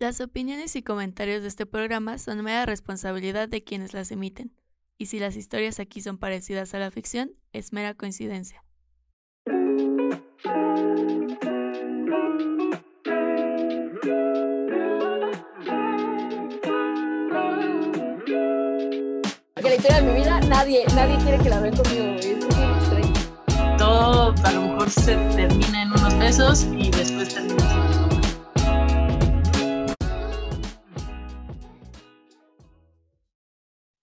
Las opiniones y comentarios de este programa son mera responsabilidad de quienes las emiten, y si las historias aquí son parecidas a la ficción, es mera coincidencia. Que la historia de mi vida, nadie, nadie quiere que la vean conmigo. Es todo a lo mejor se termina en unos besos y después termina sin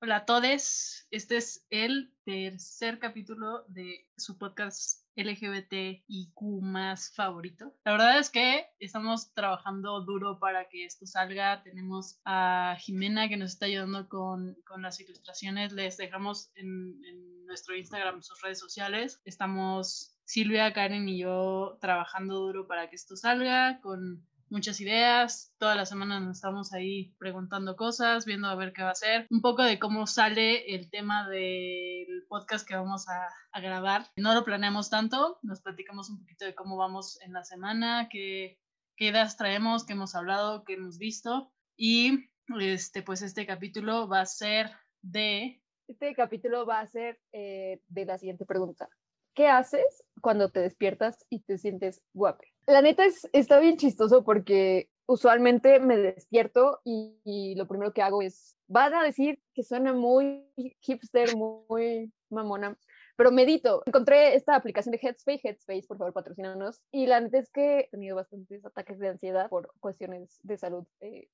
Hola a todos, este es el tercer capítulo de su podcast LGBTIQ más favorito. La verdad es que estamos trabajando duro para que esto salga. Tenemos a Jimena que nos está ayudando con, con las ilustraciones. Les dejamos en, en nuestro Instagram sus redes sociales. Estamos Silvia, Karen y yo trabajando duro para que esto salga con muchas ideas. Toda la semana nos estamos ahí preguntando cosas, viendo a ver qué va a ser. Un poco de cómo sale el tema del podcast que vamos a, grabar. No lo planeamos tanto, nos platicamos un poquito de cómo vamos en la semana, qué, qué ideas traemos, qué hemos hablado, qué hemos visto. Y este, pues este capítulo va a ser de Este capítulo va a ser eh, de la siguiente pregunta. ¿Qué haces cuando te despiertas y te sientes guapa? La neta es, está bien chistoso porque usualmente me despierto y, lo primero que hago es, van a decir que suena muy hipster, muy mamona, pero medito. Encontré esta aplicación de Headspace, Headspace, por favor, patrocínanos. Y la neta es que he tenido bastantes ataques de ansiedad por cuestiones de salud. eh,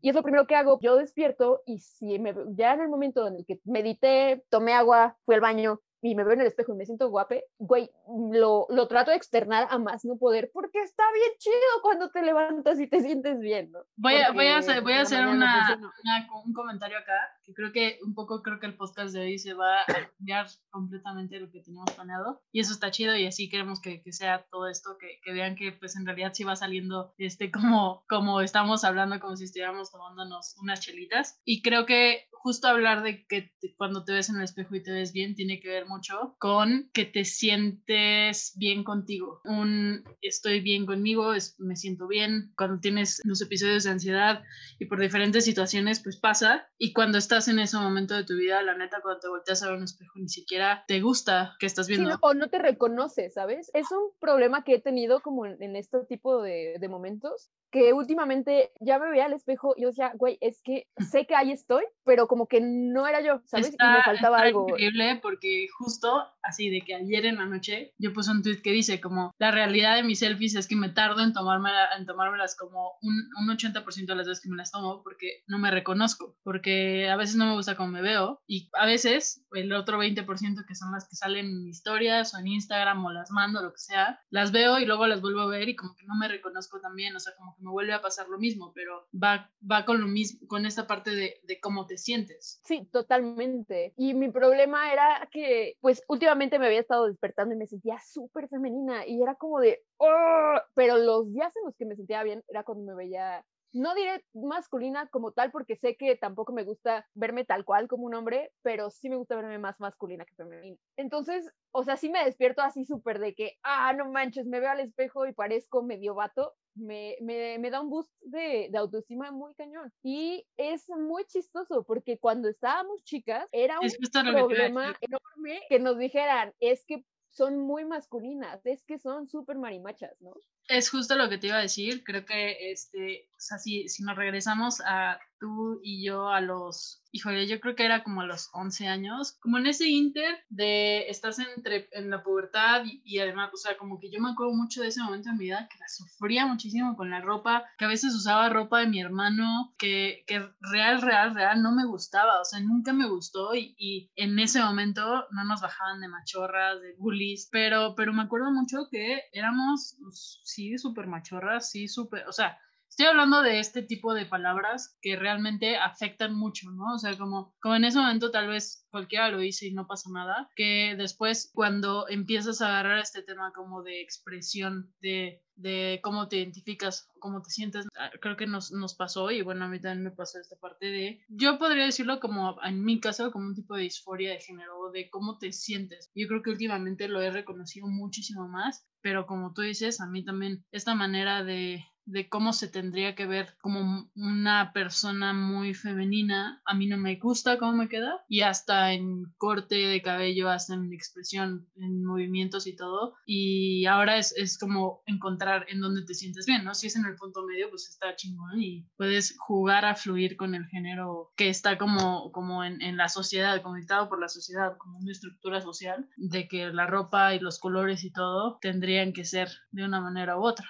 y es lo primero que hago. Yo despierto y si me, ya en el momento en el que medité, tomé agua, fui al baño y me veo en el espejo y me siento guape, güey, lo, lo trato de externar a más no poder porque está bien chido cuando te levantas y te sientes bien, ¿no? Voy a, voy a hacer, voy a hacer una, una- un comentario acá, que creo que un poco creo que el podcast de hoy se va a cambiar completamente lo que teníamos planeado. Y eso está chido y así queremos que, que sea todo esto, que, que vean que pues en realidad sí va saliendo este como, como estamos hablando, como si estuviéramos tomándonos unas chelitas. Y creo que justo hablar de que te- cuando te ves en el espejo y te ves bien tiene que ver mucho con que te sientes bien contigo. Un estoy bien conmigo, es, me siento bien. Cuando tienes los episodios de ansiedad y por diferentes situaciones, pues pasa. Y cuando estás en ese momento de tu vida, la neta, cuando te volteas a ver un espejo, ni siquiera te gusta que estás Sí, viendo. no- o no te reconoces, ¿sabes? Es un problema que he tenido como en, en este tipo de, de momentos, que últimamente ya me veía al espejo y yo decía, güey, es que sé que ahí estoy, pero como que no era yo, ¿sabes? y me faltaba está algo. increíble porque justo así de que ayer en la noche yo puse un tweet que dice como la realidad de mis selfies es que me tardo en, tomarme, en tomármelas como un, un 80% de las veces que me las tomo porque no me reconozco, porque a veces no me gusta cómo me veo y a veces el otro 20% que son las que salen en historias o en Instagram o las mando, lo que sea, las veo y luego las vuelvo a ver y como que no me reconozco también, o sea, como que me vuelve a pasar lo mismo, pero va, va con lo mismo, con esta parte de, de cómo te sientes. Sí, totalmente. Y mi problema era que, pues últimamente me había estado despertando y me sentía súper femenina y era como de, "Oh", pero los días en los que me sentía bien era cuando me veía, no diré masculina como tal, porque sé que tampoco me gusta verme tal cual como un hombre, pero sí me gusta verme más masculina que femenina. Entonces, o sea, sí me despierto así súper de que, ah, no manches, me veo al espejo y parezco medio vato. Me, me, me da un boost de, de autoestima muy cañón. Y es muy chistoso porque cuando estábamos chicas era un Es que problema enorme que nos dijeran, es que son muy masculinas, es que son súper marimachas, ¿no? Es justo lo que te iba a decir. Creo que, este, o sea, si, si nos regresamos a tú y yo a los, híjole, yo creo que era como a los 11 años, como en ese inter de estás entre, en la pubertad y, además, o sea, como que yo me acuerdo mucho de ese momento en mi vida que la sufría muchísimo con la ropa, que a veces usaba ropa de mi hermano, que, que real, real, real no me gustaba, o sea, nunca me gustó y, y en ese momento no nos bajaban de machorras, de bullies, pero, pero me acuerdo mucho que éramos, pues, sí, súper machorras, sí, súper, o sea, Estoy hablando de este tipo de palabras que realmente afectan mucho, ¿no? O sea, como, como en ese momento tal vez cualquiera lo dice y no pasa nada, que después cuando empiezas a agarrar este tema como de expresión, de, de cómo te identificas, cómo te sientes, ah, creo que nos, nos pasó y bueno, a mí también me pasó esta parte de, yo podría decirlo como en mi caso, como un tipo de disforia de género, de cómo te sientes. Yo creo que últimamente lo he reconocido muchísimo más, pero como tú dices, a mí también esta manera de de cómo se tendría que ver como una persona muy femenina, a mí no me gusta cómo me queda y hasta en corte de cabello, hasta en expresión, en movimientos y todo. Y ahora es, es como encontrar en dónde te sientes bien, ¿no? Si es en el punto medio, pues está chingón y puedes jugar a fluir con el género que está como, como en, en la sociedad, conectado por la sociedad, como una estructura social, de que la ropa y los colores y todo tendrían que ser de una manera u otra.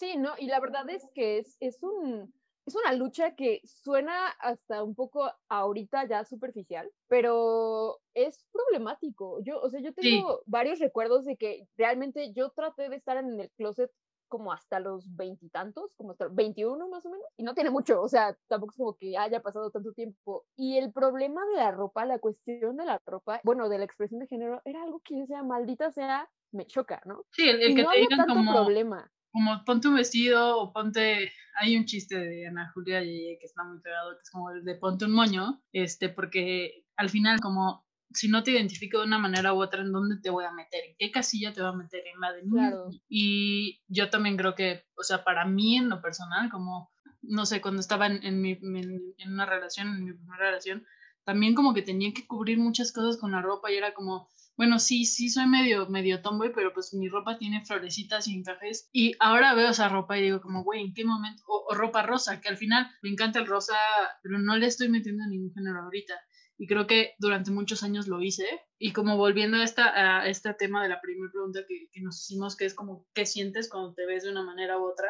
Sí, ¿no? Y la verdad es que es, es, un, es una lucha que suena hasta un poco ahorita ya superficial, pero es problemático. Yo, o sea, yo tengo varios recuerdos de que realmente yo traté de estar en el closet como hasta los veintitantos, como hasta 21 más o menos, y no tiene mucho, o sea, tampoco es como que haya pasado tanto tiempo. Y el problema de la ropa, la cuestión de la ropa, bueno, de la expresión de género, era algo que yo decía, maldita sea, me choca, ¿no? Sí, el, que no te digan tanto como, problema. Como ponte un vestido o ponte, hay un chiste de Ana Julia Yeye que está muy pegado, que es como el de ponte un moño, este, porque al final como si no te identifico de una manera u otra, ¿en dónde te voy a meter? ¿En qué casilla te voy a meter? En la de mí. Claro. Y yo también creo que, o sea, para mí en lo personal, como, no sé, cuando estaba en, en mi, en, en una relación, en mi primera relación, también como que tenía que cubrir muchas cosas con la ropa y era como, bueno, sí, sí soy medio, medio tomboy, pero pues mi ropa tiene florecitas y encajes. Y ahora veo esa ropa y digo como, güey, ¿en qué momento? O, ropa rosa, que al final me encanta el rosa, pero no le estoy metiendo en ningún género ahorita. Y creo que durante muchos años lo hice. Y como volviendo a, esta, a este tema de la primera pregunta que, que nos hicimos, que es como, ¿qué sientes cuando te ves de una manera u otra?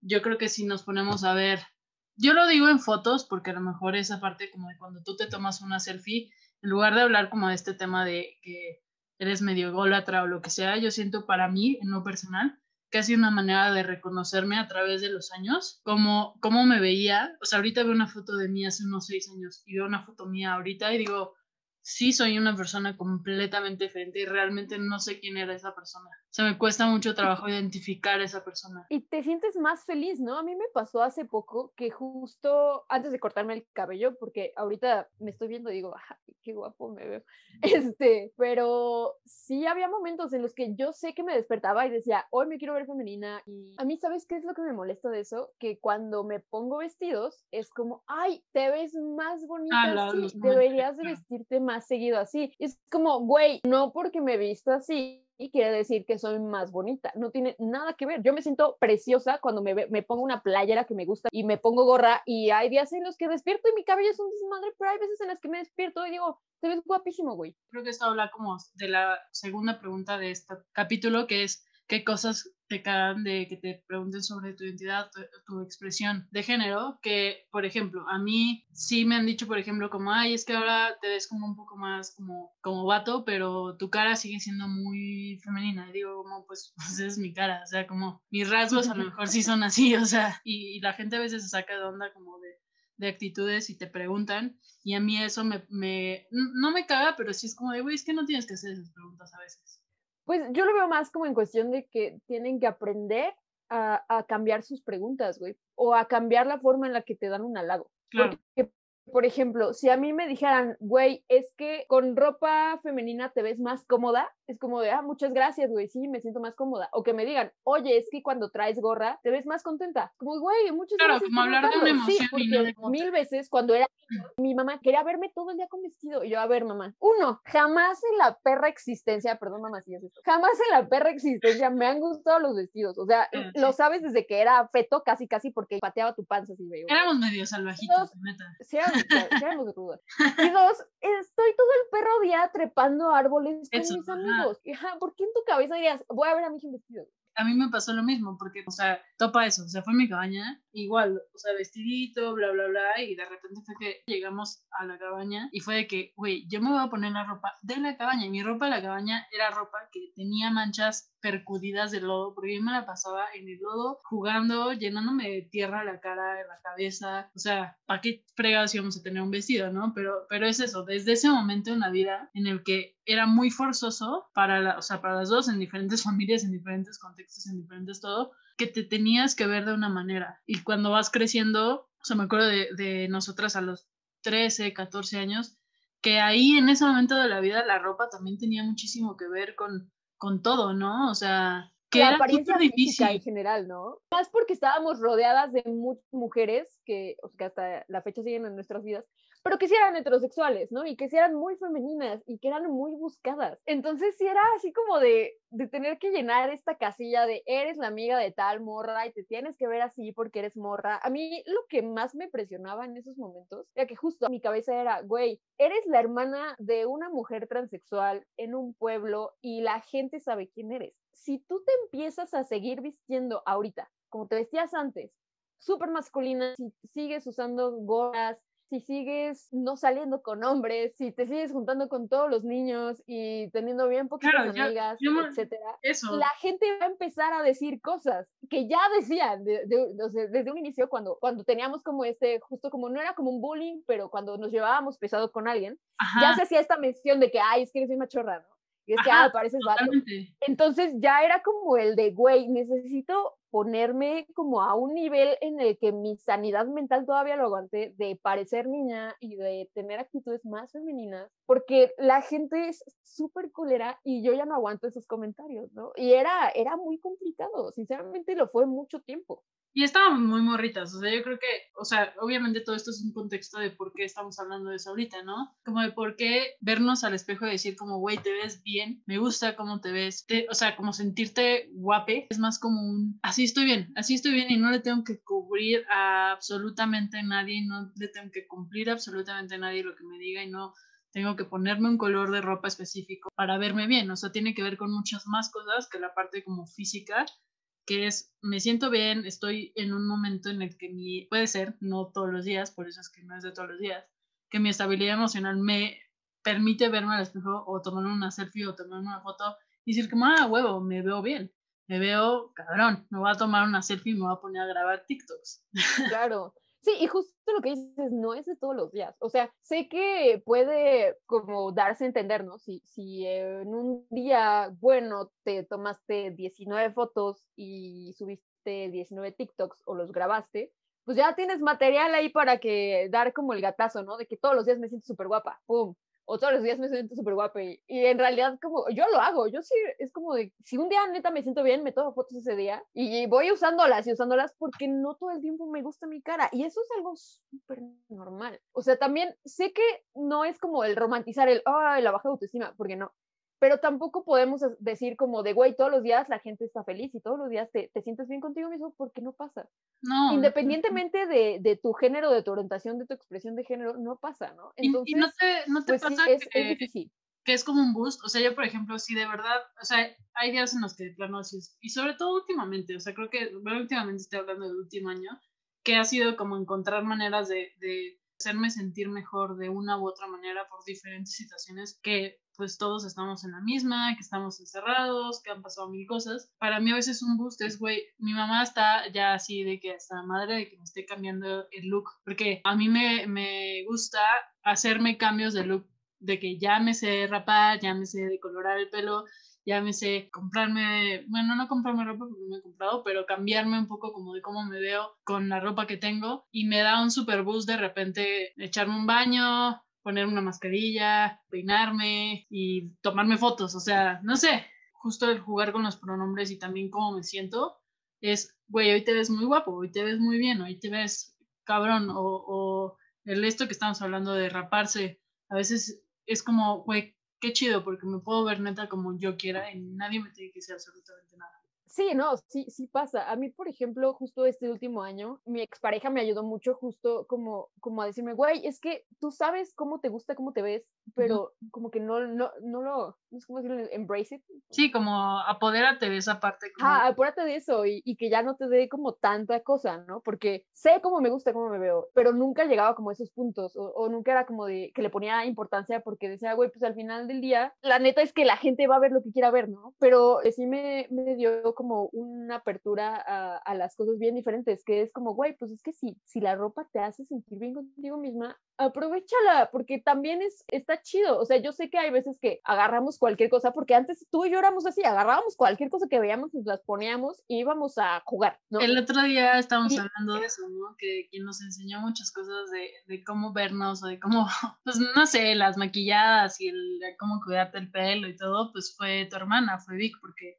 Yo creo que si nos ponemos a ver, yo lo digo en fotos, porque a lo mejor esa parte como cuando tú te tomas una selfie, en lugar de hablar como de este tema de que eres medio ególatra o lo que sea, yo siento para mí, en lo personal, sido una manera de reconocerme a través de los años, como cómo me veía. O sea, ahorita veo una foto de mí hace unos seis años y veo una foto mía ahorita y digo, sí soy una persona completamente diferente y realmente no sé quién era esa persona. O sea, me cuesta mucho trabajo identificar a esa persona. Y te sientes más feliz, ¿no? A mí me pasó hace poco que justo antes de cortarme el cabello, porque ahorita me estoy viendo y digo, ay, qué guapo me veo. Este, pero sí había momentos en los que yo sé que me despertaba y decía, hoy me quiero ver femenina. Y a mí, ¿sabes qué es lo que me molesta de eso? Que cuando me pongo vestidos es como, ay, te ves más bonita Ah, los deberías de vestirte más seguido así. Y es como, güey, no porque me visto así quiere decir que soy más bonita. No tiene nada que ver. Yo me siento preciosa cuando me, me pongo una playera que me gusta y me pongo gorra y hay días en los que despierto y mi cabello es un desmadre, pero hay veces en las que me despierto y digo, te ves guapísimo, güey. Creo que esto habla como de la segunda pregunta de este capítulo, que es qué cosas te cagan de que te pregunten sobre tu identidad, tu, expresión de género, que, por ejemplo, a mí sí me han dicho, por ejemplo, como, ay, es que ahora te ves como un poco más como, como vato, pero tu cara sigue siendo muy femenina. Y digo, como, pues, pues es mi cara, o sea, como mis rasgos a lo mejor sí son así, o sea, y, y la gente a veces se saca de onda como de, de actitudes y te preguntan, y a mí eso me, me no me caga, pero sí es como de, güey, es que no tienes que hacer esas preguntas a veces. Pues yo lo veo más como en cuestión de que tienen que aprender a, a cambiar sus preguntas, güey, o a cambiar la forma en la que te dan un halago. Claro. Porque, por ejemplo, si a mí me dijeran, güey, es que con ropa femenina te ves más cómoda, es como de, ah, muchas gracias, güey, sí, me siento más cómoda. O que me digan, oye, es que cuando traes gorra te ves más contenta. Como, güey, muchas Claro, gracias. como por hablar de una notarlo". Sí, emoción y no porque de cómo te mil veces cuando era mi mamá quería verme todo el día con vestido. Y yo, a ver, mamá, uno, jamás en la perra existencia, perdón, mamá, si es esto, jamás en la perra existencia me han gustado los vestidos. O sea, lo sí. sabes desde que era feto, casi, casi, porque pateaba tu panza así, güey. Éramos medio salvajitos, neta. Sí éramos, rudas. Y dos, estoy todo el perro día trepando árboles con Eso, mis amigos. Ajá, ¿Por qué en tu cabeza dirías, voy a ver a mi hija vestido? A mí me pasó lo mismo, porque, o sea, topa eso, o sea, fue mi cabaña, igual, o sea, vestidito, bla, bla, bla, y de repente fue que llegamos a la cabaña y fue de que, güey, yo me voy a poner la ropa de la cabaña, y mi ropa de la cabaña era ropa que tenía manchas percudidas de lodo, porque yo me la pasaba en el lodo jugando, llenándome de tierra la cara, la cabeza, o sea, ¿para qué fregados íbamos a tener un vestido, no? Pero, pero es eso, desde ese momento en la vida en el que era muy forzoso para, la, o sea, para las dos, en diferentes familias, en diferentes contextos, en diferentes todo, que te tenías que ver de una manera. Y cuando vas creciendo, o sea, me acuerdo de, de nosotras a los 13, 14 años, que ahí en ese momento de la vida la ropa también tenía muchísimo que ver con, con todo, ¿no? O sea, la apariencia física en general, ¿no? Más porque estábamos rodeadas de muchas mujeres que, o sea, que hasta la fecha siguen en nuestras vidas, pero que sí eran heterosexuales, ¿no? Y que sí eran muy femeninas y que eran muy buscadas. Entonces sí era así como de, de tener que llenar esta casilla de eres la amiga de tal morra y te tienes que ver así porque eres morra. A mí lo que más me presionaba en esos momentos era que justo mi cabeza era, güey, eres la hermana de una mujer transexual en un pueblo y la gente sabe quién eres. Si tú te empiezas a seguir vistiendo ahorita, como te vestías antes, súper masculina, si sigues usando gorras, si sigues no saliendo con hombres, si te sigues juntando con todos los niños y teniendo bien poquitas amigas, etcétera, la gente va a empezar a decir cosas que ya decían desde un inicio cuando, cuando teníamos como este, justo como no era como un bullying, pero cuando nos llevábamos pesado con alguien, ya se hacía esta mención de que, ay, es que eres una chorra, ¿no? Y es que, ah, pareces vato. Entonces ya era como el de, güey, necesito ponerme como a un nivel en el que mi sanidad mental todavía lo aguante de parecer niña y de tener actitudes más femeninas, porque la gente es súper culera y yo ya no aguanto esos comentarios, ¿no? Y era, era muy complicado, sinceramente lo fue mucho tiempo. Y estábamos muy morritas, o sea, yo creo que, o sea, obviamente todo esto es un contexto de por qué estamos hablando de eso ahorita, ¿no? Como de por qué vernos al espejo y decir como, güey, te ves bien, me gusta cómo te ves, o sea, como sentirte guape, es más como un, así estoy bien, así estoy bien y no le tengo que cubrir a absolutamente nadie, no le tengo que cumplir absolutamente a nadie lo que me diga y no tengo que ponerme un color de ropa específico para verme bien, o sea, tiene que ver con muchas más cosas que la parte como física que es, me siento bien, estoy en un momento en el que mi, puede ser, no todos los días, por eso es que no es de todos los días, que mi estabilidad emocional me permite verme al espejo o tomar una selfie o tomar una foto y decir como, ah, huevo, me veo bien, me veo cabrón, me voy a tomar una selfie y me voy a poner a grabar TikToks. Claro, Sí, y justo lo que dices, no es de todos los días. O sea, sé que puede como darse a entender, ¿no? Si, si en un día, bueno, te tomaste 19 fotos y subiste 19 TikToks o los grabaste, pues ya tienes material ahí para que dar como el gatazo, ¿no? De que todos los días me siento súper guapa, ¡pum! O todos los días me siento súper guapa y, en realidad como yo lo hago, yo sí, es como de, si un día neta me siento bien, me tomo fotos ese día y voy usándolas y usándolas porque no todo el tiempo me gusta mi cara y eso es algo súper normal. O sea, también sé que no es como el romantizar el, ay, la baja autoestima, porque no, pero tampoco podemos decir como de, güey, todos los días la gente está feliz y todos los días te, te sientes bien contigo mismo porque no pasa. No. Independientemente de, de, tu género, de tu orientación, de tu expresión de género, no pasa, ¿no? Entonces, y, no te, no te pues pasa es, que, es difícil. que es como un boost. O sea, yo, por ejemplo, si de verdad, o sea, hay días en los que, plano, y sobre todo últimamente, o sea, creo que, bueno, últimamente estoy hablando del último año, que ha sido como encontrar maneras de, de hacerme sentir mejor de una u otra manera por diferentes situaciones que pues todos estamos en la misma, que estamos encerrados, que han pasado mil cosas. Para mí a veces un boost es, güey, mi mamá está ya así de que hasta madre de que me esté cambiando el look, porque a mí me, me gusta hacerme cambios de look, de que ya me sé rapar, ya me sé decolorar el pelo, ya me sé comprarme, bueno, no comprarme ropa porque me he comprado, pero cambiarme un poco como de cómo me veo con la ropa que tengo y me da un super boost de repente echarme un baño, poner una mascarilla, peinarme y tomarme fotos. O sea, no sé, justo el jugar con los pronombres y también cómo me siento es, güey, hoy te ves muy guapo, hoy te ves muy bien, hoy te ves cabrón, o, o el esto que estamos hablando de raparse, a veces es como, güey, qué chido, porque me puedo ver neta como yo quiera y nadie me tiene que decir absolutamente nada. Sí, no, sí, sí pasa. A mí, por ejemplo, justo este último año, mi expareja me ayudó mucho justo como, como a decirme, güey, es que tú sabes cómo te gusta, cómo te ves, pero como que no, no, no lo, no sé cómo decirlo, embrace it. Sí, como apodérate de esa parte. Ah, apodérate de eso y, y, que ya no te dé como tanta cosa, ¿no? Porque sé cómo me gusta, cómo me veo, pero nunca llegaba como a esos puntos o, o nunca era como de que le ponía importancia porque decía, güey, pues al final del día, la neta es que la gente va a ver lo que quiera ver, ¿no? Pero sí me, me dio como una apertura a, a, las cosas bien diferentes, que es como, güey, pues es que si, si la ropa te hace sentir bien contigo misma, aprovechala, porque también es, está chido. O sea, yo sé que hay veces que agarramos cualquier cosa, porque antes tú y yo éramos así, agarrábamos cualquier cosa que veíamos, nos las poníamos y íbamos a jugar, ¿no? El otro día estábamos hablando de eso, ¿no? Que quien nos enseñó muchas cosas de, de cómo vernos o de cómo, pues no sé, las maquilladas y el, cómo cuidarte el pelo y todo, pues fue tu hermana, fue Vic, porque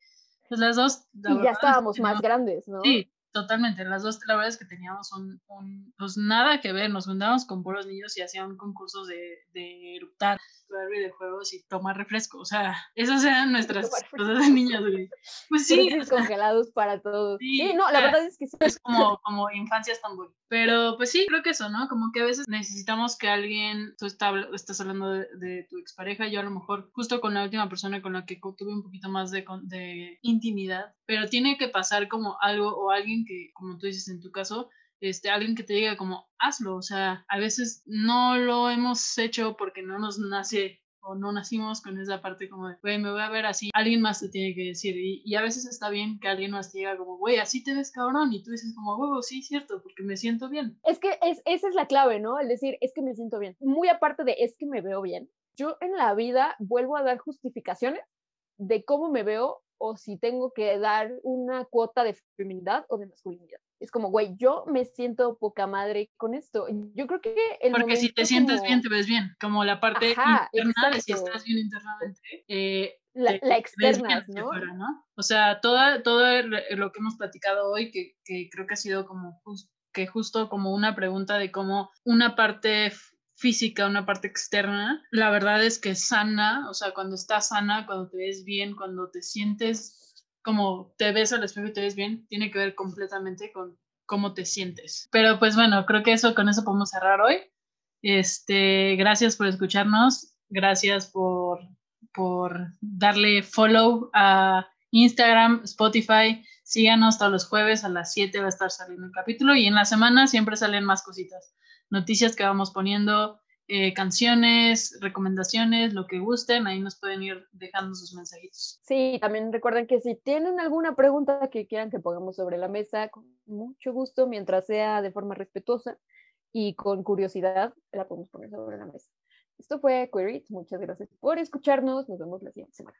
Pues las dos. y ya estábamos más grandes, ¿no? Sí, Totalmente, las dos, la verdad es que teníamos un, un, pues nada que ver, nos juntábamos con puros niños y hacían concursos de, de eruptar, jugar videojuegos y tomar refresco, o sea, esas eran nuestras cosas de niños, güey. Pues sí. congelados para todos. Sí, no, la verdad es que sí. Es como, como infancias tan buenas. Pero pues sí, creo que eso, ¿no? Como que a veces necesitamos que alguien, tú estás hablando de, de, tu expareja, yo a lo mejor justo con la última persona con la que tuve un poquito más de, de intimidad, pero tiene que pasar como algo o alguien que, como tú dices en tu caso, este, alguien que te diga como, hazlo, o sea, a veces no lo hemos hecho porque no nos nace o no nacimos con esa parte como de, güey, me voy a ver así, alguien más te tiene que decir, y, a veces está bien que alguien más te diga como, güey, así te ves cabrón, y tú dices como, huevo, sí, cierto, porque me siento bien. Es que es, esa es la clave, ¿no? El decir, es que me siento bien. Muy aparte de, es que me veo bien, yo en la vida vuelvo a dar justificaciones de cómo me veo o si tengo que dar una cuota de feminidad o de masculinidad. Es como, güey, yo me siento poca madre con esto. Yo creo que el Porque si te sientes bien, te ves bien. Como la parte interna de si estás bien internamente. Eh, la, externa, ¿no? O sea, todo, todo lo que hemos platicado hoy, que, que creo que ha sido como que justo como una pregunta de cómo una parte física, una parte externa, la verdad es que sana, o sea, cuando estás sana, cuando te ves bien, cuando te sientes como te ves al espejo y te ves bien, tiene que ver completamente con cómo te sientes. Pero pues bueno, creo que eso con eso podemos cerrar hoy. Este, gracias por escucharnos, gracias por, por darle follow a Instagram, Spotify. Síganos todos los jueves a las 7 va a estar saliendo el capítulo y en la semana siempre salen más cositas noticias que vamos poniendo, eh, canciones, recomendaciones, lo que gusten, ahí nos pueden ir dejando sus mensajitos. Sí, también recuerden que si tienen alguna pregunta que quieran que pongamos sobre la mesa, con mucho gusto, mientras sea de forma respetuosa y con curiosidad, la podemos poner sobre la mesa. Esto fue Query, muchas gracias por escucharnos, nos vemos la siguiente semana.